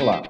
Olá,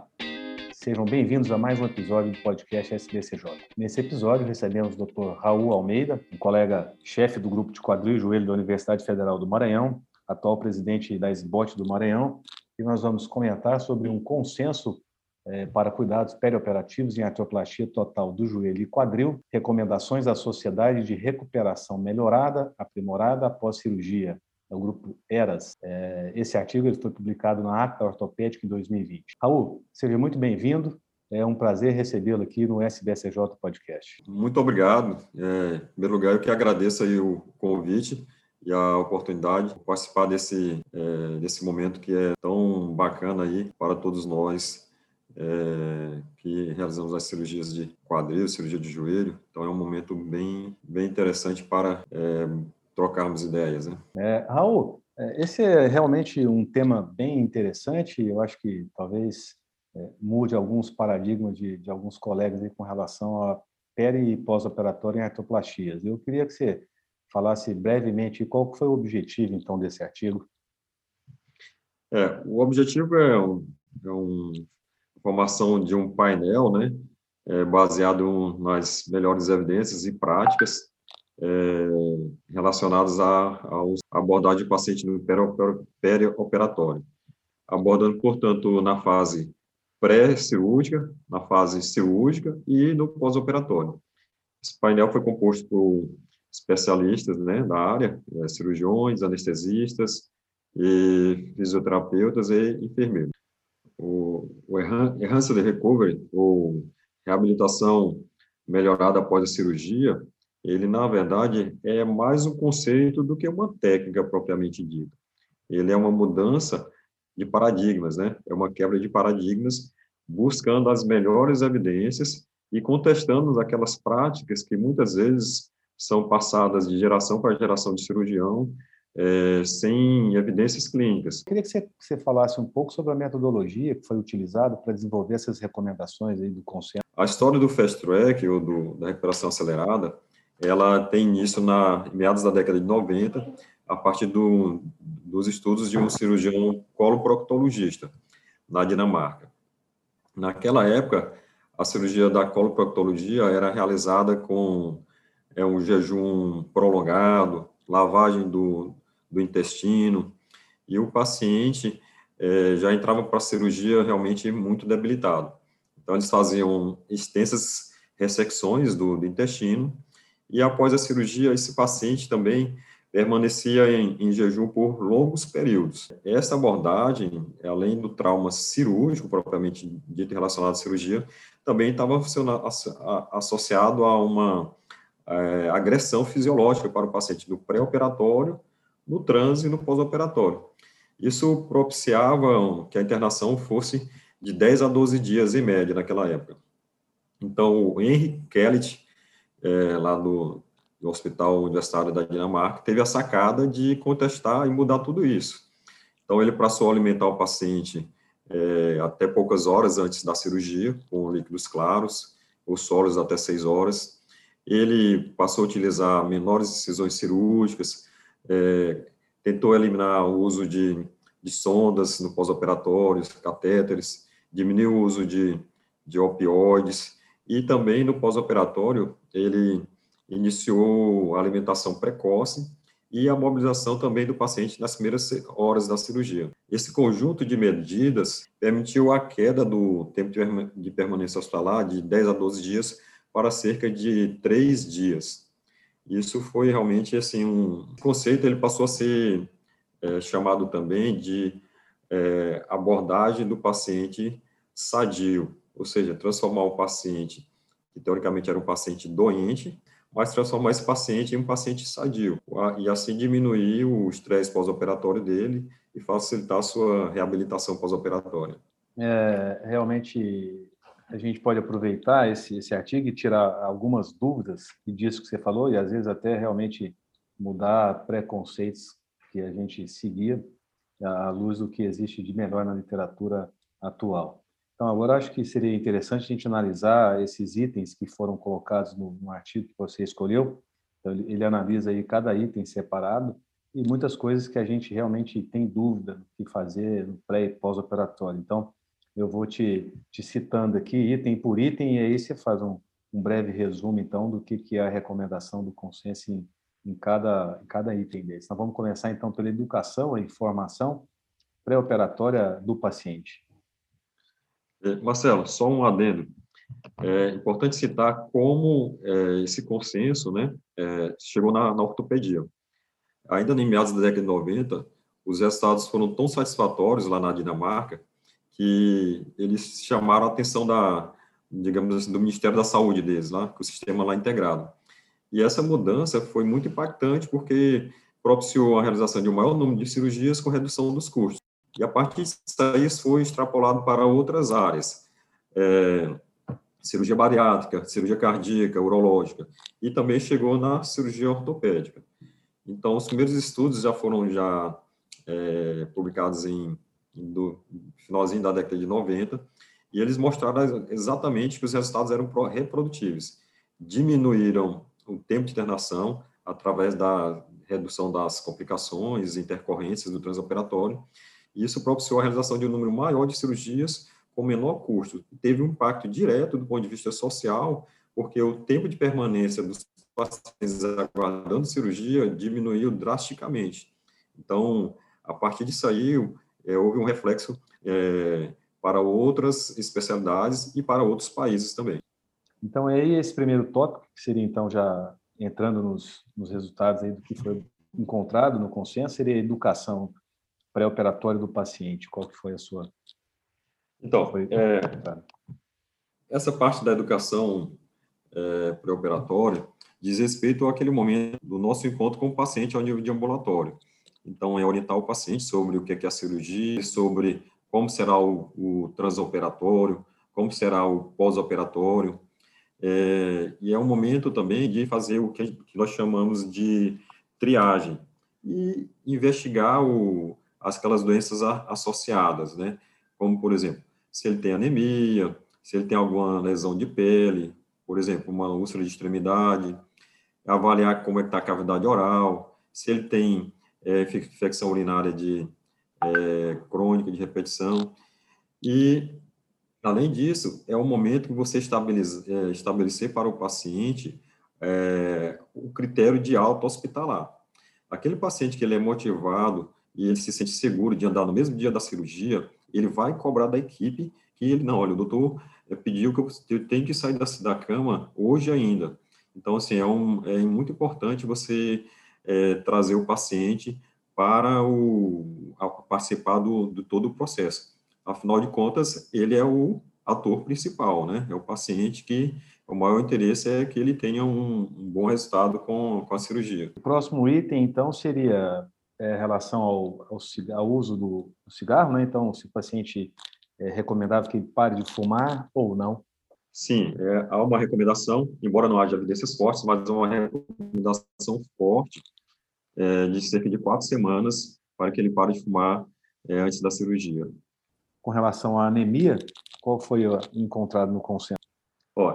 sejam bem-vindos a mais um episódio do podcast SBCJ. Nesse episódio recebemos o Dr. Raul Almeida, um colega chefe do grupo de quadril e joelho da Universidade Federal do Maranhão, atual presidente da SBOT do Maranhão, e nós vamos comentar sobre um consenso é, para cuidados perioperativos em artroplastia total do joelho e quadril, recomendações da Sociedade de Recuperação Melhorada, Aprimorada após cirurgia é o grupo ERAS. É, esse artigo ele foi publicado na Acta Ortopédica em 2020. Raul, seja muito bem-vindo. É um prazer recebê-lo aqui no SBSJ Podcast. Muito obrigado. É, em primeiro lugar, eu que agradeço aí o convite e a oportunidade de participar desse, é, desse momento que é tão bacana aí para todos nós é, que realizamos as cirurgias de quadril, cirurgia de joelho. Então é um momento bem, bem interessante para é, trocarmos ideias. Né? É, Raul, é, esse é realmente um tema bem interessante. Eu acho que talvez é, mude alguns paradigmas de, de alguns colegas aí com relação a peri e pós-operatório em artroplastias. Eu queria que você falasse brevemente qual foi o objetivo, então, desse artigo. É, o objetivo é, um, é um, formação de um painel, né, é, baseado nas melhores evidências e práticas é, relacionadas à, abordagem do paciente no perioperatório, abordando, portanto, na fase pré-cirúrgica, na fase cirúrgica e no pós-operatório. Esse painel foi composto por especialistas né, da área, é, cirurgiões, anestesistas, e fisioterapeutas e enfermeiros. O, o Enhanced Recovery, ou reabilitação melhorada após a cirurgia, ele, na verdade, é mais um conceito do que uma técnica propriamente dita. Ele é uma mudança de paradigmas, né? É uma quebra de paradigmas, buscando as melhores evidências e contestando aquelas práticas que muitas vezes são passadas de geração para geração de cirurgião é, sem evidências clínicas. Eu queria que você, você, falasse um pouco sobre a metodologia que foi utilizada para desenvolver essas recomendações aí do consenso. A história do fast track ou do, da recuperação acelerada ela tem início na meados da década de 90, a partir do, dos estudos de um cirurgião coloproctologista na Dinamarca. Naquela época, a cirurgia da coloproctologia era realizada com é, um jejum prolongado, lavagem do, do intestino, e o paciente é, já entrava para a cirurgia realmente muito debilitado. Então, eles faziam extensas ressecções do, do intestino, e após a cirurgia, esse paciente também permanecia em, em, jejum por longos períodos. Essa abordagem, além do trauma cirúrgico propriamente dito relacionado à cirurgia, também estava associado a uma é, agressão fisiológica para o paciente no pré-operatório, no trans e no pós-operatório. Isso propiciava que a internação fosse de 10 a 12 dias em média naquela época. Então, o Henry Kellet, é, lá do, do Hospital Universitário da Dinamarca, teve a sacada de contestar e mudar tudo isso. Então, ele passou a alimentar o paciente é, até poucas horas antes da cirurgia, com líquidos claros, ou sólidos até seis horas. Ele passou a utilizar menores incisões cirúrgicas, é, tentou eliminar o uso de, de sondas no pós-operatório, catéteres, diminuiu o uso de, de opioides, e também no pós-operatório, ele iniciou a alimentação precoce e a mobilização também do paciente nas primeiras horas da cirurgia. Esse conjunto de medidas permitiu a queda do tempo de permanência hospitalar de 10 a 12 dias para cerca de 3 dias. Isso foi realmente assim um conceito, ele passou a ser é, chamado também de é, abordagem do paciente sadio, ou seja, transformar o paciente, que teoricamente era um paciente doente, mas transformar esse paciente em um paciente sadio, e assim diminuir o estresse pós-operatório dele e facilitar a sua reabilitação pós-operatória. É, realmente, a gente pode aproveitar esse, esse artigo e tirar algumas dúvidas disso que você falou, e às vezes até realmente mudar preconceitos que a gente seguia à luz do que existe de melhor na literatura atual. Então, agora acho que seria interessante a gente analisar esses itens que foram colocados no, no artigo que você escolheu. Então, ele, ele, analisa aí cada item separado e muitas coisas que a gente realmente tem dúvida do que fazer no pré e pós-operatório. Então, Eu vou te, te citando aqui, item por item, e aí você faz um, um breve resumo, então, do que, que é a recomendação do consenso em, em, cada, em cada item desse. Então, vamos começar, então, pela educação, a informação pré-operatória do paciente. É, Marcelo, só um adendo. É importante citar como é, esse consenso né, é, chegou na, na, ortopedia. Ainda em meados da década de 90, os resultados foram tão satisfatórios lá na Dinamarca que eles chamaram a atenção da, digamos assim, do Ministério da Saúde deles, lá, com o sistema lá integrado. E essa mudança foi muito impactante porque propiciou a realização de um maior número de cirurgias com redução dos custos. E a partir disso isso foi extrapolado para outras áreas. É, cirurgia bariátrica, cirurgia cardíaca, urológica, e também chegou na cirurgia ortopédica. Então, os primeiros estudos já foram já é, publicados em, do finalzinho da década de 90, e eles mostraram exatamente que os resultados eram reprodutíveis. Diminuíram o tempo de internação através da redução das complicações, intercorrências do transoperatório, isso propiciou a realização de um número maior de cirurgias com menor custo. Teve um impacto direto do ponto de vista social, porque o tempo de permanência dos pacientes aguardando cirurgia diminuiu drasticamente. Então, a partir disso aí, é, houve um reflexo é, para outras especialidades e para outros países também. Então, aí esse primeiro tópico, que seria então já entrando nos, nos resultados aí do que foi encontrado no consenso, seria educação pré-operatória do paciente. Qual que foi a sua então, é, essa parte da educação é, pré-operatória diz respeito àquele momento do nosso encontro com o paciente ao nível de ambulatório. Então, é orientar o paciente sobre o que é a cirurgia, sobre como será o, o transoperatório, como será o pós-operatório. É, e é um momento também de fazer o que nós chamamos de triagem e investigar o, aquelas doenças associadas, né? Como, por exemplo, se ele tem anemia, se ele tem alguma lesão de pele, por exemplo, uma úlcera de extremidade, avaliar como é está a cavidade oral, se ele tem é, infecção urinária de é, crônica, de repetição. E, além disso, é o momento que você é, estabelecer para o paciente é, o critério de alta hospitalar. Aquele paciente que ele é motivado e ele se sente seguro de andar no mesmo dia da cirurgia, ele vai cobrar da equipe que ele, não, olha, o doutor eh, pediu que eu, eu tenho que sair da, da cama hoje ainda. Então, assim, é, um, é muito importante você é, trazer o paciente para o, participar do, do todo o processo. Afinal de contas, ele é o ator principal, né? É o paciente que o maior interesse é que ele tenha um, um bom resultado com, com a cirurgia. O próximo item, então, seria é, relação ao, ao, ao, uso do cigarro, né? Então, se o paciente é recomendável que ele pare de fumar ou não? Sim, é, há uma recomendação, embora não haja evidências fortes, mas uma recomendação forte é, de cerca de quatro semanas para que ele pare de fumar é, antes da cirurgia. Com relação à anemia, qual foi encontrado no consenso?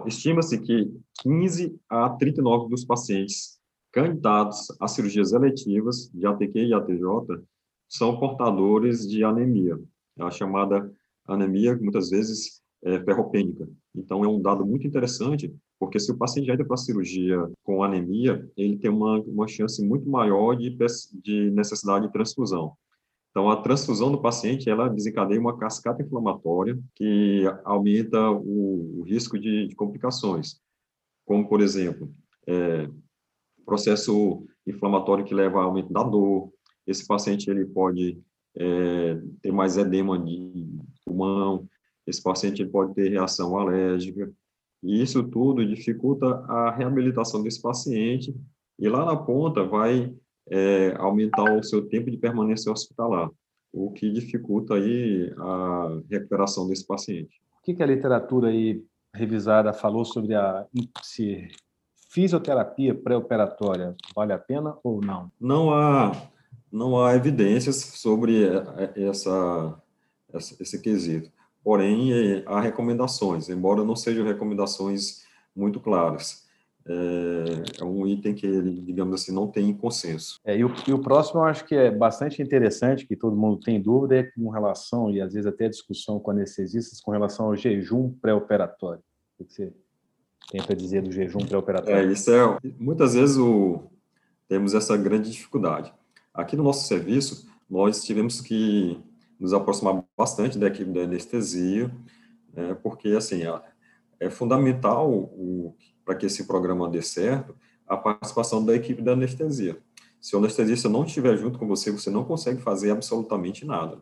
Estima-se que 15 a 39 dos pacientes candidatos a cirurgias eletivas de ATQ e ATJ são portadores de anemia, a chamada anemia, muitas vezes, é ferropênica. Então, é um dado muito interessante, porque se o paciente já entra para a cirurgia com anemia, ele tem uma, uma chance muito maior de, de necessidade de transfusão. Então, a transfusão do paciente, ela desencadeia uma cascata inflamatória que aumenta o, o risco de, de, complicações, como, por exemplo, é, processo inflamatório que leva a aumento da dor. Esse paciente ele pode é, ter mais edema de pulmão, esse paciente ele pode ter reação alérgica, e isso tudo dificulta a reabilitação desse paciente, e lá na ponta vai é, aumentar o seu tempo de permanência hospitalar, o que dificulta aí a recuperação desse paciente. O que, que a literatura aí revisada falou sobre a se fisioterapia pré-operatória vale a pena ou não? Não há, não há evidências sobre essa, essa esse quesito. Porém, há recomendações, embora não sejam recomendações muito claras. é, é, um item que ele, digamos assim, não tem consenso. É, e, o, e, o, próximo eu acho que é bastante interessante, que todo mundo tem dúvida, é com relação, e às vezes até discussão com anestesistas, com relação ao jejum pré-operatório. O que você para dizer do jejum pré-operatório? É, isso é, muitas vezes o, temos essa grande dificuldade. Aqui no nosso serviço, nós tivemos que nos aproximar bastante da equipe da anestesia, né, porque, assim, é fundamental para que esse programa dê certo a participação da equipe da anestesia. Se o anestesista não estiver junto com você, você não consegue fazer absolutamente nada.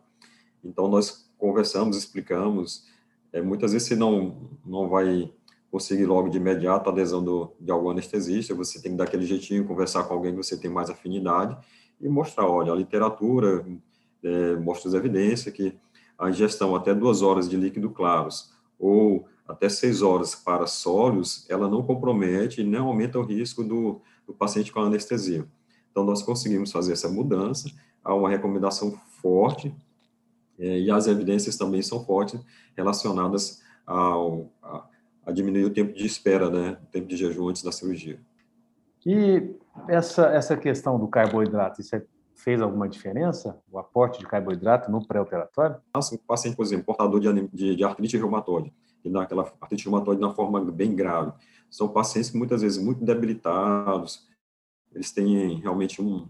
Então, nós conversamos, explicamos. É, muitas vezes você não, não vai conseguir logo de imediato a adesão do, de algum anestesista, você tem que dar aquele jeitinho, conversar com alguém que você tem mais afinidade e mostrar, olha, a literatura é, mostra as evidências que a ingestão até duas horas de líquido claros ou até seis horas para sólidos, ela não compromete e não aumenta o risco do, do paciente com anestesia. Então, nós conseguimos fazer essa mudança, há uma recomendação forte, é, e as evidências também são fortes relacionadas ao, a, diminuir o tempo de espera, né, o tempo de jejum antes da cirurgia. E essa, essa questão do carboidrato, isso é, fez alguma diferença, o aporte de carboidrato no pré-operatório? Um paciente, por exemplo, portador de, de, de artrite reumatoide, que dá aquela artrite reumatoide na forma bem grave. São pacientes que muitas vezes muito debilitados, eles têm realmente um,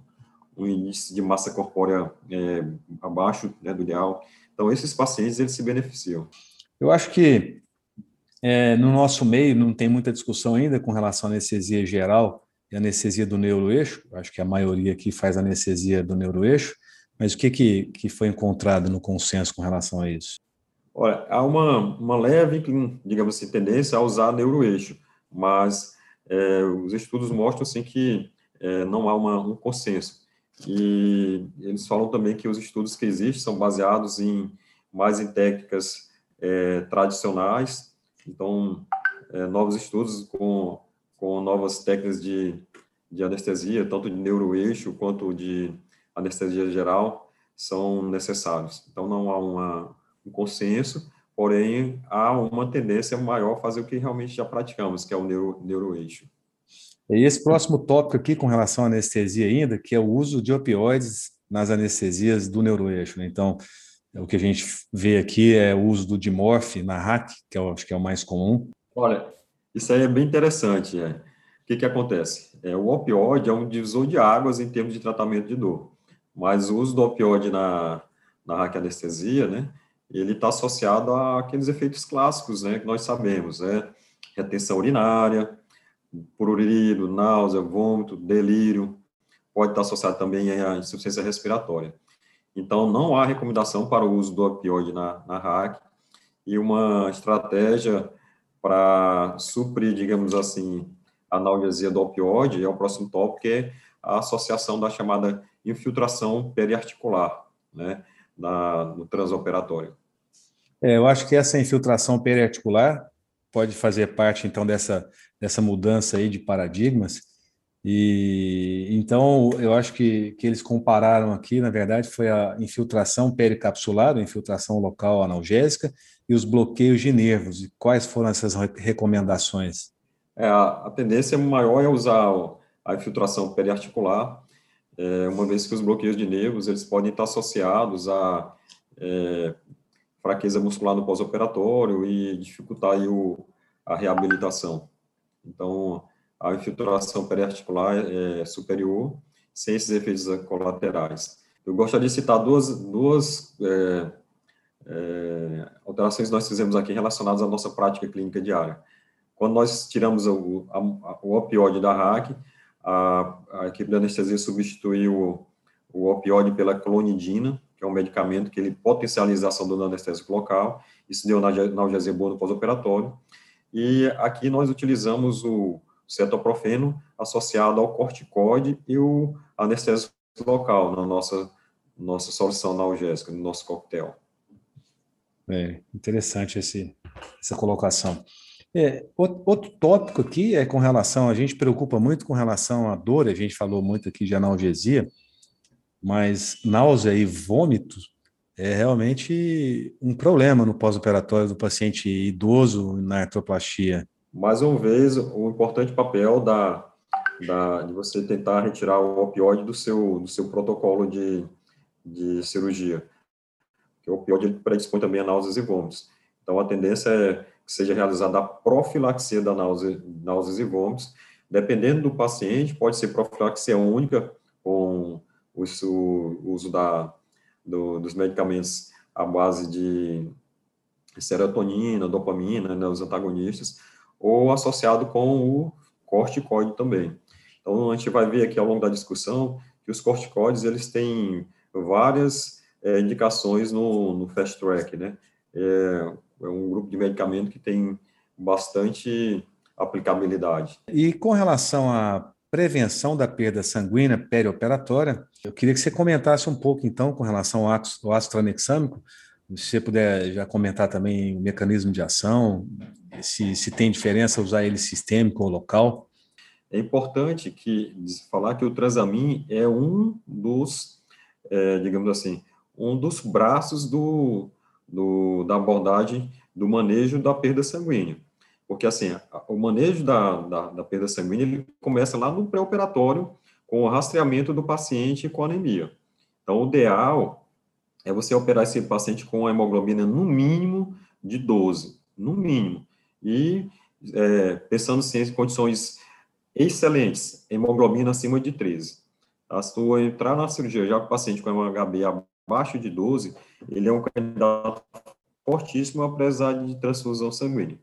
um índice de massa corpórea é, abaixo né, do ideal. Então, esses pacientes, eles se beneficiam. Eu acho que é, no nosso meio não tem muita discussão ainda com relação à anestesia geral e anestesia do neuroeixo. Acho que a maioria aqui faz anestesia do neuroeixo. Mas o que, que, que foi encontrado no consenso com relação a isso? Olha, há uma, uma leve, digamos assim, tendência a usar neuroeixo, mas é, os estudos mostram assim que é, não há uma, um consenso. E eles falam também que os estudos que existem são baseados em mais em técnicas é, tradicionais, então é, novos estudos com, com novas técnicas de, de anestesia, tanto de neuroeixo quanto de anestesia geral, são necessários. Então não há uma um consenso, porém há uma tendência maior a fazer o que realmente já praticamos, que é o neuro, neuroeixo. E esse próximo tópico aqui com relação à anestesia ainda, que é o uso de opioides nas anestesias do neuroeixo. Né? Então, o que a gente vê aqui é o uso do dimorf na RAC, que eu acho que é o mais comum. Olha, isso aí é bem interessante. É. O que, que acontece? É, o opioide é um divisor de águas em termos de tratamento de dor, mas o uso do opioide na, na RAC anestesia, né, ele está associado àqueles efeitos clássicos, né, que nós sabemos, né, retenção urinária, prurido, náusea, vômito, delírio, pode estar associado também à insuficiência respiratória. Então, não há recomendação para o uso do opioide na, na RAC e uma estratégia para suprir, digamos assim, a analgesia do opioide, é o próximo tópico, é a associação da chamada infiltração periarticular, né, na, no transoperatório. É, eu acho que essa infiltração periarticular pode fazer parte, então, dessa, dessa mudança aí de paradigmas. E então eu acho que, que eles compararam aqui, na verdade, foi a infiltração pericapsular, a infiltração local analgésica e os bloqueios de nervos. E quais foram essas recomendações? É, a, tendência maior é usar a infiltração periarticular, é, uma vez que os bloqueios de nervos eles podem estar associados a é, fraqueza muscular no pós-operatório e dificultar o, a reabilitação. Então, a infiltração periarticular é superior, sem esses efeitos colaterais. Eu gostaria de citar duas, duas é, é, alterações que nós fizemos aqui relacionadas à nossa prática clínica diária. Quando nós tiramos o, a, o opioide da RAC, a, a equipe de anestesia substituiu o, o opioide pela clonidina, que é um medicamento que ele potencializa a ação do anestésico local, isso deu analgesia boa no pós-operatório, e aqui nós utilizamos o cetoprofeno associado ao corticoide e o anestésico local na nossa, nossa solução analgésica, no nosso coquetel. É, interessante esse, essa colocação. É, outro tópico aqui é com relação, a gente preocupa muito com relação à dor, a gente falou muito aqui de analgesia, mas náusea e vômito é realmente um problema no pós-operatório do paciente idoso na artroplastia. Mais uma vez, o importante papel da, da, de você tentar retirar o opioide do seu, do seu protocolo de, de cirurgia. Porque o opioide predispõe também a náuseas e vômitos. Então, a tendência é que seja realizada a profilaxia da náusea, náuseas e vômitos. Dependendo do paciente, pode ser profilaxia única, com o, uso da, do, dos medicamentos à base de serotonina, dopamina, né, os antagonistas, ou associado com o corticoide também. Então, a gente vai ver aqui ao longo da discussão que os corticoides, eles têm várias é, indicações no, no fast track, né? É, é um grupo de medicamento que tem bastante aplicabilidade. E com relação à prevenção da perda sanguínea perioperatória, eu queria que você comentasse um pouco, então, com relação ao ácido, ácido tranexâmico, se você puder já comentar também o mecanismo de ação, se, se tem diferença usar ele sistêmico ou local. É importante que falar que o transamin é um dos, é, digamos assim, um dos braços do, do, da abordagem do manejo da perda sanguínea. Porque, assim, o manejo da, da, da perda sanguínea ele começa lá no pré-operatório, com o rastreamento do paciente com anemia. Então, o ideal é você operar esse paciente com a hemoglobina no mínimo de 12, no mínimo. E é, pensando sim, em condições excelentes, hemoglobina acima de 13. Tá? Se tu entrar na cirurgia já com o paciente com HB abaixo de 12, ele é um candidato fortíssimo a precisar de transfusão sanguínea.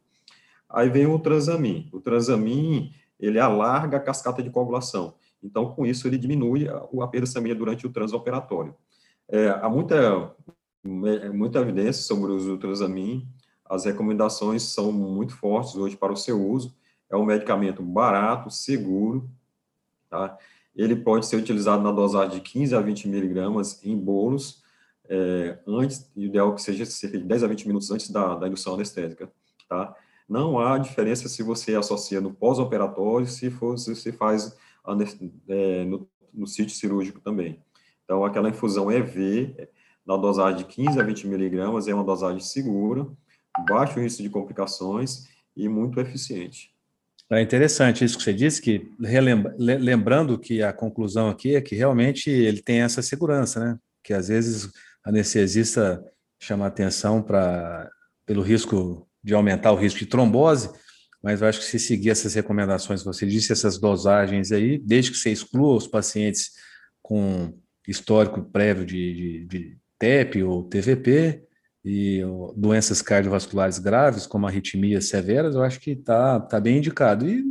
Aí vem o transamin. O transamin, ele alarga a cascata de coagulação. Então, com isso, ele diminui a, a perda sanguínea durante o transoperatório. É, há muita, muita evidência sobre o transamin. As recomendações são muito fortes hoje para o seu uso. É um medicamento barato, seguro, tá? Ele pode ser utilizado na dosagem de 15 a 20 miligramas em bolos, é, antes, ideal que seja cerca de 10 a 20 minutos antes da, da indução anestésica, tá? Não há diferença se você associa no pós-operatório, se, for, se você faz é, no, no sítio cirúrgico também. Então, aquela infusão EV, na dosagem de 15 a 20 miligramas, é uma dosagem segura, baixo risco de complicações e muito eficiente. É interessante isso que você disse, que relembra, lembrando que a conclusão aqui é que realmente ele tem essa segurança, né? Que às vezes anestesista chama atenção para pelo risco de aumentar o risco de trombose, mas eu acho que se seguir essas recomendações que você disse, essas dosagens aí, desde que você exclua os pacientes com histórico prévio de, de, de TEP ou TVP, e doenças cardiovasculares graves, como arritmias severas, eu acho que está tá bem indicado. E,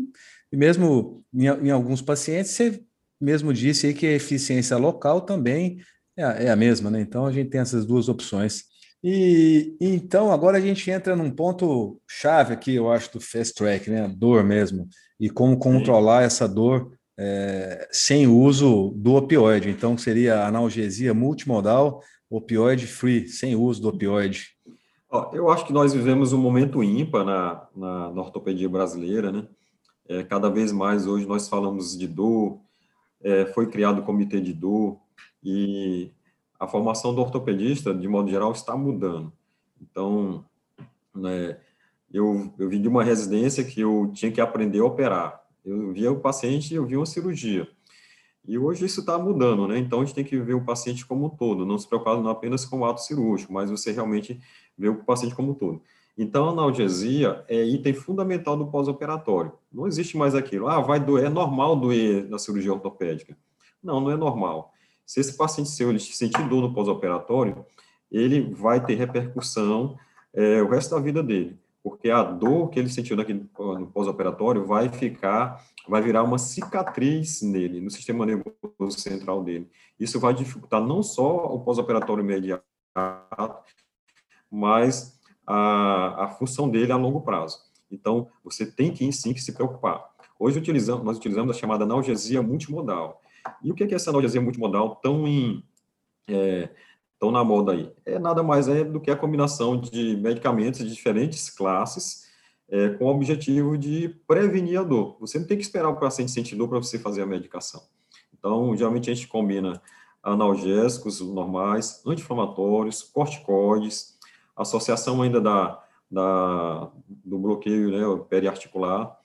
e mesmo em, em, alguns pacientes, você mesmo disse aí que a eficiência local também é, é, a mesma, né? Então a gente tem essas duas opções. E, e então agora a gente entra num ponto chave aqui, eu acho, do fast track, né? A dor mesmo, e como controlar essa dor é, sem uso do opioide. Então seria analgesia multimodal opioide free, sem uso do opioide? Eu acho que nós vivemos um momento ímpar na, na, na ortopedia brasileira, né? É, cada vez mais hoje nós falamos de dor, é, foi criado o comitê de dor, e a formação do ortopedista, de modo geral, está mudando. Então, né, eu, eu vim de uma residência que eu tinha que aprender a operar. Eu via o paciente, eu via uma cirurgia. E hoje isso está mudando, né? Então a gente tem que ver o paciente como um todo, não se preocupar não apenas com o ato cirúrgico, mas você realmente ver o paciente como um todo. Então a analgesia é item fundamental do pós-operatório. Não existe mais aquilo, ah, vai doer, é normal doer na cirurgia ortopédica. Não, não é normal. Se esse paciente seu ele sentir dor no pós-operatório, ele vai ter repercussão é, o resto da vida dele, porque a dor que ele sentiu naquele, no pós-operatório vai ficar vai virar uma cicatriz nele, no sistema nervoso central dele. Isso vai dificultar não só o pós-operatório imediato, mas a, a função dele a longo prazo. Então, você tem que, sim, que se preocupar. Hoje utilizamos, nós utilizamos a chamada analgesia multimodal. E o que é essa analgesia multimodal tão em, é, tão na moda aí? É nada mais é do que a combinação de medicamentos de diferentes classes é, com o objetivo de prevenir a dor. Você não tem que esperar o paciente sentir dor para você fazer a medicação. Então, geralmente a gente combina analgésicos normais, anti-inflamatórios, corticoides, associação ainda da da, do bloqueio né, periarticular.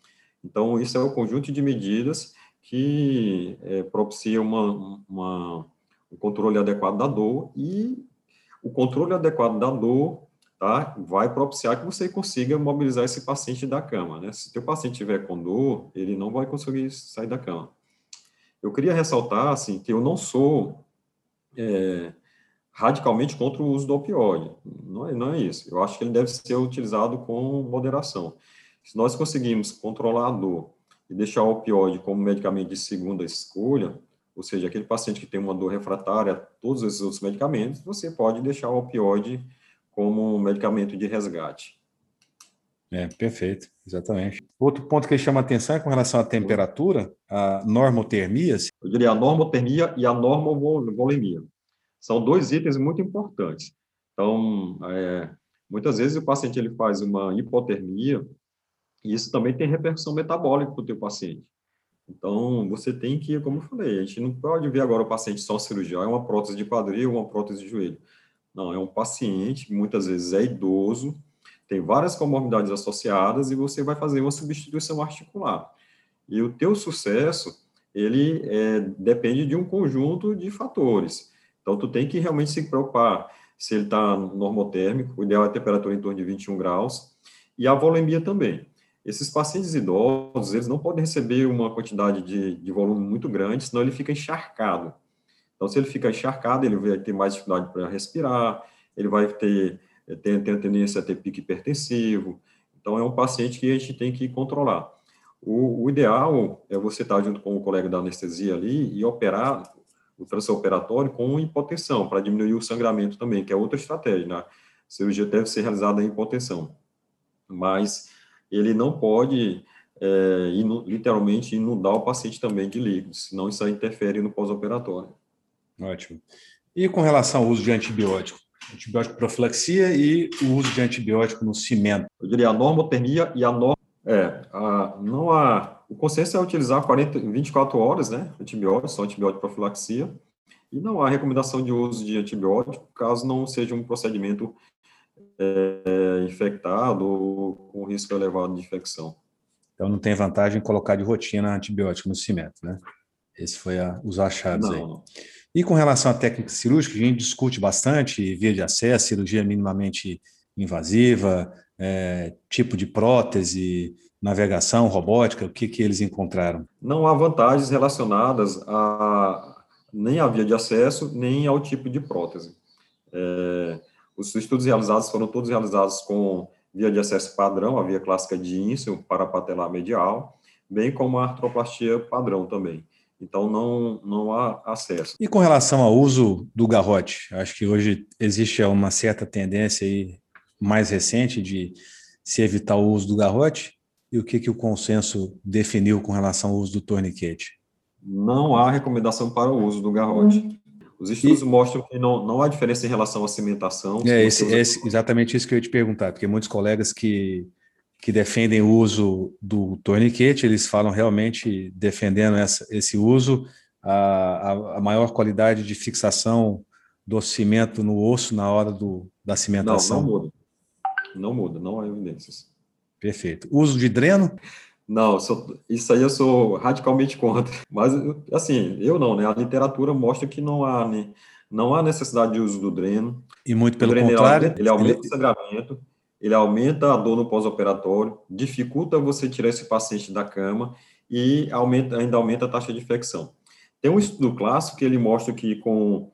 Então, isso é o conjunto de medidas que é, propicia uma, uma, um controle adequado da dor e o controle adequado da dor tá, vai propiciar que você consiga mobilizar esse paciente da cama. Né? Se o paciente tiver com dor, ele não vai conseguir sair da cama. Eu queria ressaltar assim, que eu não sou é, radicalmente contra o uso do opioide. Não é, não é isso. Eu acho que ele deve ser utilizado com moderação. Se nós conseguimos controlar a dor e deixar o opioide como medicamento de segunda escolha, ou seja, aquele paciente que tem uma dor refratária a todos esses outros medicamentos, você pode deixar o opioide como medicamento de resgate. É, perfeito, exatamente. Outro ponto que chama atenção é com relação à temperatura, a normotermia. Eu diria a normotermia e a normovolemia. São dois itens muito importantes. Então, é, muitas vezes o paciente ele faz uma hipotermia e isso também tem repercussão metabólica para o teu paciente. Então, você tem que, como eu falei, a gente não pode ver agora o paciente só cirurgião, é uma prótese de quadril, uma prótese de joelho. Não, é um paciente muitas vezes é idoso, tem várias comorbidades associadas e você vai fazer uma substituição articular. E o teu sucesso, ele é, depende de um conjunto de fatores. Então, tu tem que realmente se preocupar se ele está normotérmico, o ideal é a temperatura em torno de 21 graus, e a volemia também. Esses pacientes idosos, eles não podem receber uma quantidade de, de volume muito grande, senão ele fica encharcado. Então, se ele fica encharcado, ele vai ter mais dificuldade para respirar, ele vai ter, tem, tem a tendência a ter pique hipertensivo. Então, é um paciente que a gente tem que controlar. O, o ideal é você estar junto com o colega da anestesia ali e operar o transoperatório com hipotensão, para diminuir o sangramento também, que é outra estratégia, né? A cirurgia deve ser realizada em hipotensão. Mas ele não pode é, inu, literalmente inundar o paciente também de líquidos, senão isso interfere no pós-operatório. Ótimo. E com relação ao uso de antibiótico? Antibiótico profilaxia e o uso de antibiótico no cimento? Eu diria a normotermia e a norma. É, a, não há. O consenso é utilizar 40, 24 horas, né? Antibióticos, só antibiótico profilaxia. E não há recomendação de uso de antibiótico, caso não seja um procedimento é, infectado ou com risco elevado de infecção. Então não tem vantagem colocar de rotina antibiótico no cimento, né? Esse foi a, os achados não, aí. Não. E com relação à técnica cirúrgica, a gente discute bastante via de acesso, cirurgia minimamente invasiva, é, tipo de prótese, navegação, robótica, o que, que eles encontraram? Não há vantagens relacionadas a nem à via de acesso, nem ao tipo de prótese. É, os estudos realizados foram todos realizados com via de acesso padrão, a via clássica de Insel para patelar medial, bem como a artroplastia padrão também. Então, não, não há acesso. E com relação ao uso do garrote? Acho que hoje existe uma certa tendência aí mais recente de se evitar o uso do garrote. E o que, que o consenso definiu com relação ao uso do torniquete? Não há recomendação para o uso do garrote. Os estudos e... mostram que não, não há diferença em relação à cimentação. É esse, esse, exatamente isso que eu ia te perguntar, porque muitos colegas que que defendem o uso do torniquete, eles falam realmente defendendo essa, esse uso, a, a, maior qualidade de fixação do cimento no osso na hora do, da cimentação. Não, não muda. Não muda, não há evidências. Perfeito. Uso de dreno? Não, sou, isso aí eu sou radicalmente contra. Mas, assim, eu não, né? A literatura mostra que não há, né? não há necessidade de uso do dreno. E muito pelo contrário. Ele, ele aumenta ele... o sangramento ele aumenta a dor no pós-operatório, dificulta você tirar esse paciente da cama e aumenta, ainda aumenta a taxa de infecção. Tem um estudo clássico que ele mostra que com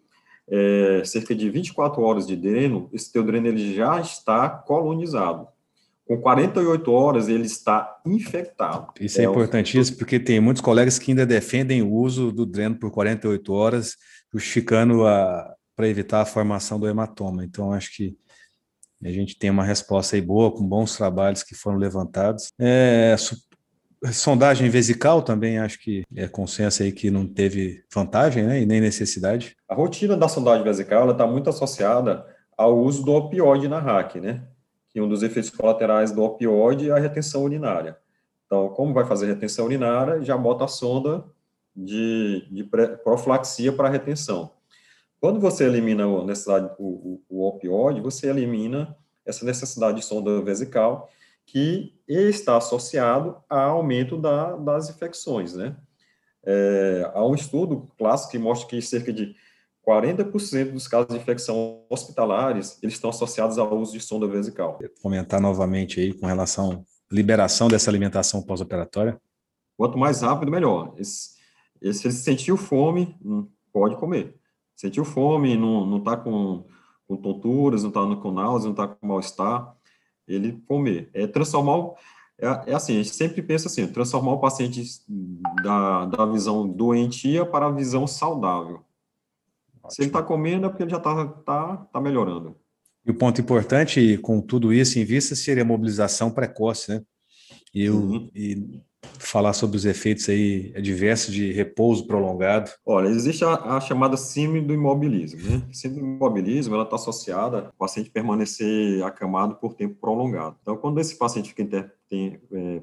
é, cerca de 24 horas de dreno, esse teu dreno ele já está colonizado. Com 48 horas, ele está infectado. Isso é, é importantíssimo, porque tem muitos colegas que ainda defendem o uso do dreno por 48 horas, justificando para evitar a formação do hematoma. Então, acho que a gente tem uma resposta aí boa, com bons trabalhos que foram levantados. É, sondagem vesical também acho que é consenso aí que não teve vantagem né, e nem necessidade. A rotina da sondagem vesical está muito associada ao uso do opioide na RAC, né? Que um dos efeitos colaterais do opioide é a retenção urinária. Então, como vai fazer retenção urinária, já bota a sonda de, de profilaxia para retenção. Quando você elimina a necessidade, o, o, o opioide, você elimina essa necessidade de sonda vesical, que está associado ao aumento da, das infecções, né? É, há um estudo clássico que mostra que cerca de 40% dos casos de infecção hospitalares, eles estão associados ao uso de sonda vesical. Comentar novamente aí com relação à liberação dessa alimentação pós-operatória. Quanto mais rápido, melhor. Esse, esse, se ele sentiu fome, hum, pode comer. Sentiu fome, não está com, com tonturas, não está com náuseas, não está com mal-estar, ele comer. É transformar é, é, assim, a gente sempre pensa assim, transformar o paciente da, da visão doentia para a visão saudável. Ótimo. Se ele está comendo é porque ele já está tá, tá melhorando. E o ponto importante, com tudo isso em vista, seria a mobilização precoce, né? E, uhum. e falar sobre os efeitos aí adversos de repouso prolongado? Olha, existe a, a chamada síndrome do imobilismo, né? Síndrome do imobilismo, ela está associada ao paciente permanecer acamado por tempo prolongado. Então, quando esse paciente fica inter, tem, é,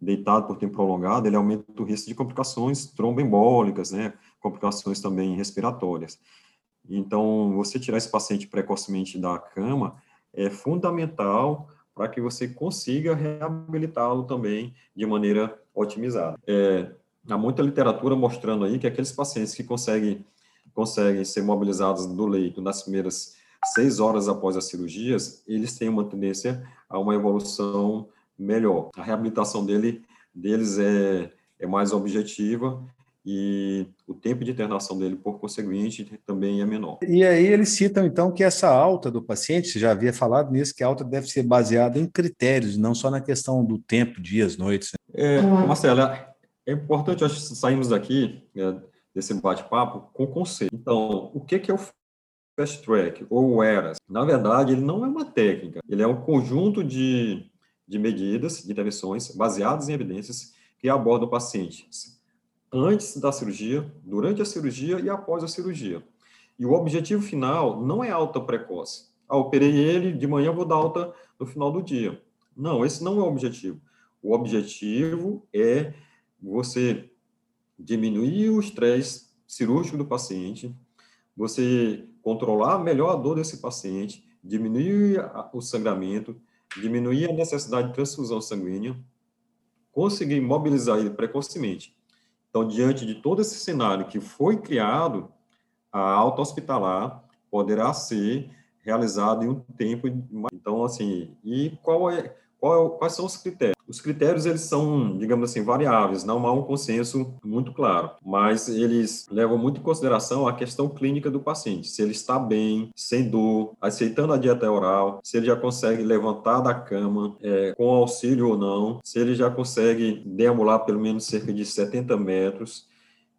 deitado por tempo prolongado, ele aumenta o risco de complicações tromboembólicas, né? Complicações também respiratórias. Então, você tirar esse paciente precocemente da cama é fundamental para que você consiga reabilitá-lo também de maneira otimizada. É, há muita literatura mostrando aí que aqueles pacientes que conseguem, conseguem ser mobilizados do leito nas primeiras seis horas após as cirurgias, eles têm uma tendência a uma evolução melhor. A reabilitação dele, deles é, é mais objetiva e o tempo de internação dele, por conseguinte, também é menor. E aí eles citam, então, que essa alta do paciente, você já havia falado nisso, que a alta deve ser baseada em critérios, não só na questão do tempo, dias, noites. Né? É, Marcela, é importante, acho que saímos daqui, né, desse bate-papo, com conceito. Então, o que, que é o Fast Track, ou o ERAS? Na verdade, ele não é uma técnica, ele é um conjunto de, de medidas, de intervenções, baseadas em evidências, que abordam o paciente antes da cirurgia, durante a cirurgia e após a cirurgia. E o objetivo final não é alta precoce. Ah, operei ele, de manhã vou dar alta no final do dia. Não, esse não é o objetivo. O objetivo é você diminuir o estresse cirúrgico do paciente, você controlar melhor a dor desse paciente, diminuir o sangramento, diminuir a necessidade de transfusão sanguínea, conseguir mobilizar ele precocemente então, diante de todo esse cenário que foi criado, a alta hospitalar poderá ser realizada em um tempo. Então, assim, e qual é, qual é, quais são os critérios? Os critérios, eles são, digamos assim, variáveis, não há um consenso muito claro, mas eles levam muito em consideração a questão clínica do paciente, se ele está bem, sem dor, aceitando a dieta oral, se ele já consegue levantar da cama é, com auxílio ou não, se ele já consegue deambular pelo menos cerca de 70 metros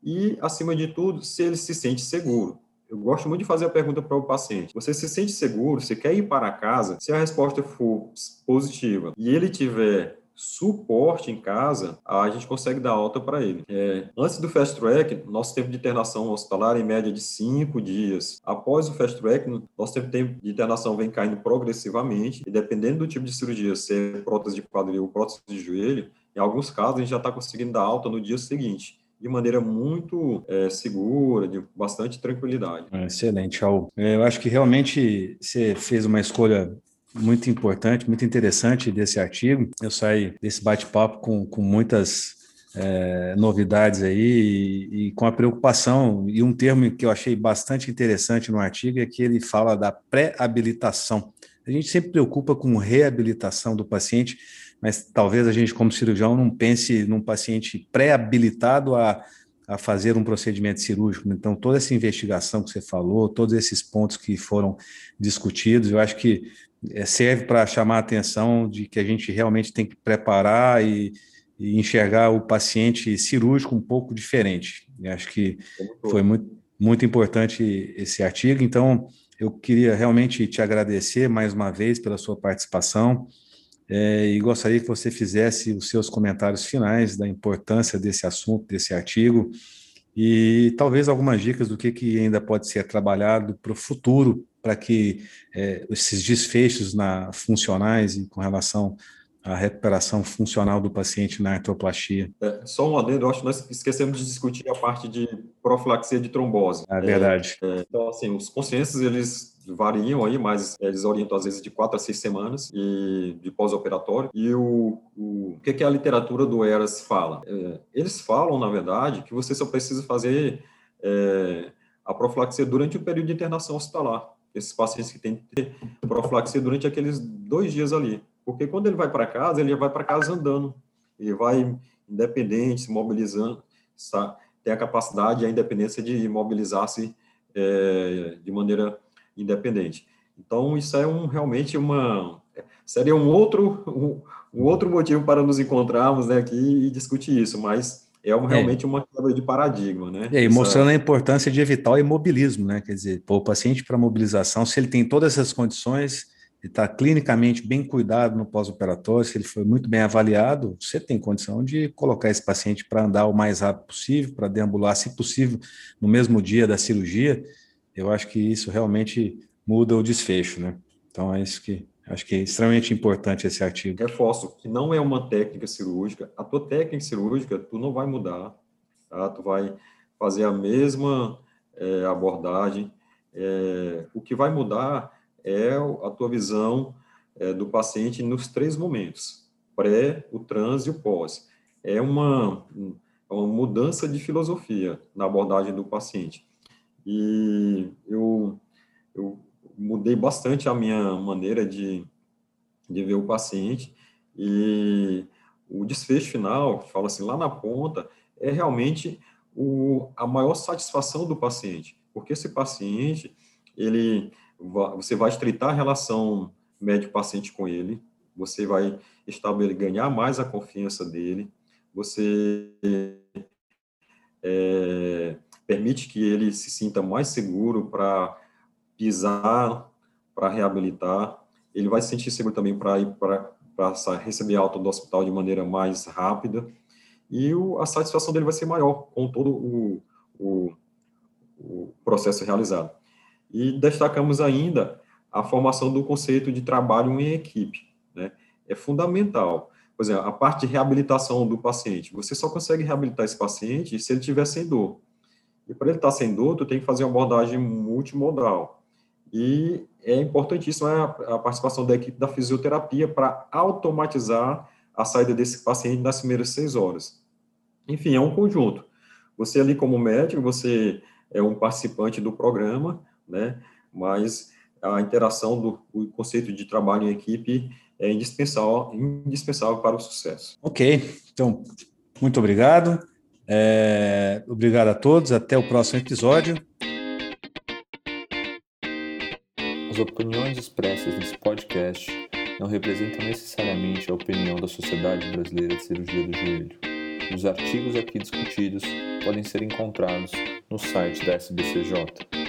e, acima de tudo, se ele se sente seguro. Eu gosto muito de fazer a pergunta para o paciente: você se sente seguro? Você quer ir para casa? Se a resposta for positiva e ele tiver suporte em casa, a gente consegue dar alta para ele. É, antes do fast track, nosso tempo de internação hospitalar é em média de cinco dias. Após o fast track, nosso tempo de internação vem caindo progressivamente e dependendo do tipo de cirurgia, se é prótese de quadril ou prótese de joelho, em alguns casos a gente já está conseguindo dar alta no dia seguinte de maneira muito é, segura, de bastante tranquilidade. Excelente, Raul. É, eu acho que realmente você fez uma escolha muito importante, muito interessante desse artigo. Eu saí desse bate-papo com, com muitas é, novidades aí e, e, com a preocupação, e um termo que eu achei bastante interessante no artigo é que ele fala da pré-habilitação. A gente sempre preocupa com reabilitação do paciente, mas talvez a gente, como cirurgião, não pense num paciente pré-habilitado a, a fazer um procedimento cirúrgico. Então, toda essa investigação que você falou, todos esses pontos que foram discutidos, eu acho que é, serve para chamar a atenção de que a gente realmente tem que preparar e, e enxergar o paciente cirúrgico um pouco diferente. Eu acho que foi muito, muito importante esse artigo. Então, eu queria realmente te agradecer mais uma vez pela sua participação é, e gostaria que você fizesse os seus comentários finais da importância desse assunto, desse artigo, e talvez algumas dicas do que, que ainda pode ser trabalhado para o futuro, para que é, esses desfechos na, funcionais e com relação a recuperação funcional do paciente na artroplastia. É, só um adendo, eu acho que nós esquecemos de discutir a parte de profilaxia de trombose. É verdade. É, é, então, assim, os conscientes, eles variam aí, mas eles orientam às vezes de quatro a seis semanas e de pós-operatório. E o, o, o que, que a literatura do ERAS fala? É, eles falam, na verdade, que você só precisa fazer é, a profilaxia durante o período de internação hospitalar. Esses pacientes que têm que ter profilaxia durante aqueles dois dias ali. Porque quando ele vai para casa, ele vai para casa andando. Ele vai independente, se mobilizando, sabe? tem a capacidade e a independência de mobilizar-se é, de maneira independente. Então, isso é um, realmente uma. Seria um outro, um, um outro motivo para nos encontrarmos né, aqui e discutir isso, mas é um, realmente é. uma quebra de paradigma, né? É, e mostrando a importância de evitar o imobilismo, né? Quer dizer, pô, o paciente para mobilização, se ele tem todas essas condições, está clinicamente bem cuidado no pós-operatório, se ele foi muito bem avaliado, você tem condição de colocar esse paciente para andar o mais rápido possível, para deambular, se possível, no mesmo dia da cirurgia. Eu acho que isso realmente muda o desfecho, né? Então é isso que acho que é extremamente importante esse artigo. Reforço que não é uma técnica cirúrgica. A tua técnica cirúrgica tu não vai mudar, tá? Tu vai fazer a mesma é, abordagem. É, o que vai mudar é a tua visão é, do paciente nos três momentos, pré, o trans e o pós. É uma, uma mudança de filosofia na abordagem do paciente. E eu, eu mudei bastante a minha maneira de, de ver o paciente e o desfecho final, fala assim, lá na ponta, é realmente o, a maior satisfação do paciente, porque esse paciente, ele você vai estreitar a relação médico-paciente com ele, você vai estabelecer, ganhar mais a confiança dele, você é, permite que ele se sinta mais seguro para pisar, para reabilitar, ele vai se sentir seguro também para ir para receber alta do hospital de maneira mais rápida, e o, a satisfação dele vai ser maior com todo o, o, o processo realizado. E destacamos ainda a formação do conceito de trabalho em equipe, né? É fundamental. Por exemplo, a parte de reabilitação do paciente. Você só consegue reabilitar esse paciente se ele estiver sem dor. E para ele estar sem dor, tu tem que fazer uma abordagem multimodal. E é importantíssima a participação da equipe da fisioterapia para automatizar a saída desse paciente nas primeiras seis horas. Enfim, é um conjunto. Você ali como médico, você é um participante do programa, né? Mas a interação do o conceito de trabalho em equipe é indispensável, indispensável para o sucesso. Ok, então muito obrigado. É, obrigado a todos. Até o próximo episódio. As opiniões expressas nesse podcast não representam necessariamente a opinião da Sociedade Brasileira de Cirurgia do Joelho. Os artigos aqui discutidos podem ser encontrados no site da SBCJ